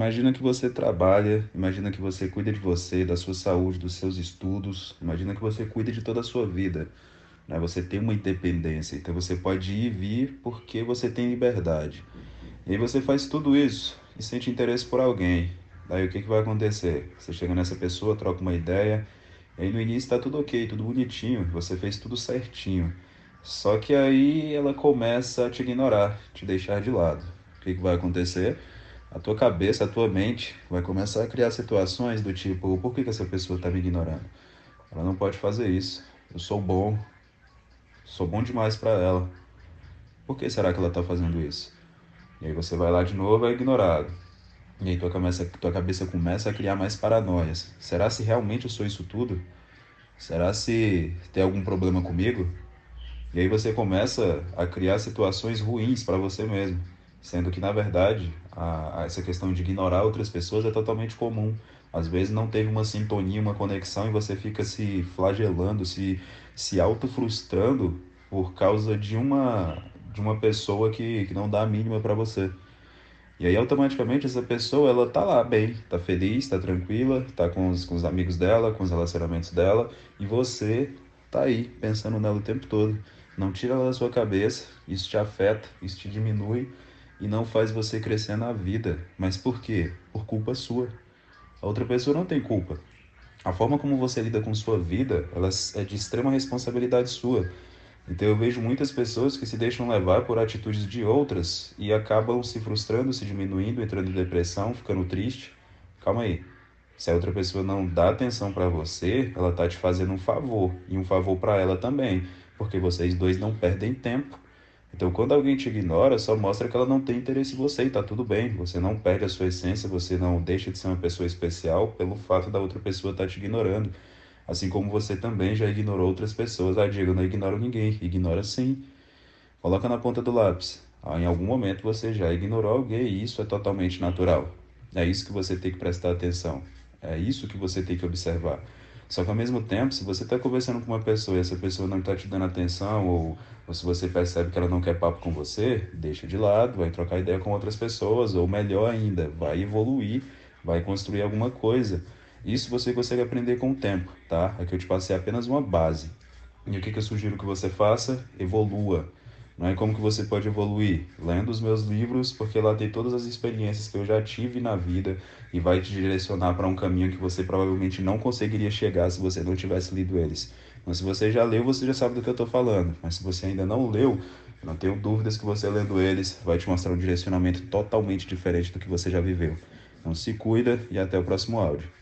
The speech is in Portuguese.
Imagina que você trabalha, imagina que você cuida de você, da sua saúde, dos seus estudos, imagina que você cuida de toda a sua vida. Né? Você tem uma independência, então você pode ir e vir porque você tem liberdade. E aí você faz tudo isso e sente interesse por alguém. Daí o que, que vai acontecer? Você chega nessa pessoa, troca uma ideia, e aí no início está tudo ok, tudo bonitinho, você fez tudo certinho. Só que aí ela começa a te ignorar, te deixar de lado. O que, que vai acontecer? A tua cabeça, a tua mente vai começar a criar situações do tipo: por que, que essa pessoa está me ignorando? Ela não pode fazer isso. Eu sou bom, sou bom demais para ela. Por que será que ela está fazendo isso? E aí você vai lá de novo é ignorado. E aí tua cabeça, tua cabeça começa a criar mais paranoias. Será se realmente eu sou isso tudo? Será se tem algum problema comigo? E aí você começa a criar situações ruins para você mesmo, sendo que na verdade a, a essa questão de ignorar outras pessoas é totalmente comum. Às vezes não teve uma sintonia, uma conexão e você fica se flagelando, se, se auto-frustrando por causa de uma, de uma pessoa que, que não dá a mínima para você. E aí automaticamente essa pessoa ela tá lá bem, tá feliz, tá tranquila, tá com os, com os amigos dela, com os relacionamentos dela, e você tá aí pensando nela o tempo todo. Não tira ela da sua cabeça, isso te afeta, isso te diminui e não faz você crescer na vida. Mas por quê? Por culpa sua. A outra pessoa não tem culpa. A forma como você lida com sua vida, ela é de extrema responsabilidade sua. Então eu vejo muitas pessoas que se deixam levar por atitudes de outras e acabam se frustrando, se diminuindo, entrando em depressão, ficando triste. Calma aí. Se a outra pessoa não dá atenção para você, ela tá te fazendo um favor e um favor para ela também porque vocês dois não perdem tempo. Então, quando alguém te ignora, só mostra que ela não tem interesse em você e tá tudo bem. Você não perde a sua essência, você não deixa de ser uma pessoa especial pelo fato da outra pessoa estar tá te ignorando. Assim como você também já ignorou outras pessoas. Ah, Diego, não ignoro ninguém. Ignora sim. Coloca na ponta do lápis. Ah, em algum momento você já ignorou alguém e isso é totalmente natural. É isso que você tem que prestar atenção. É isso que você tem que observar. Só que ao mesmo tempo, se você está conversando com uma pessoa e essa pessoa não está te dando atenção, ou, ou se você percebe que ela não quer papo com você, deixa de lado, vai trocar ideia com outras pessoas, ou melhor ainda, vai evoluir, vai construir alguma coisa. Isso você consegue aprender com o tempo, tá? Aqui eu te passei apenas uma base. E o que, que eu sugiro que você faça? Evolua. Não é como que você pode evoluir? Lendo os meus livros, porque lá tem todas as experiências que eu já tive na vida e vai te direcionar para um caminho que você provavelmente não conseguiria chegar se você não tivesse lido eles. Então, se você já leu, você já sabe do que eu estou falando. Mas se você ainda não leu, não tenho dúvidas que você lendo eles vai te mostrar um direcionamento totalmente diferente do que você já viveu. Então se cuida e até o próximo áudio.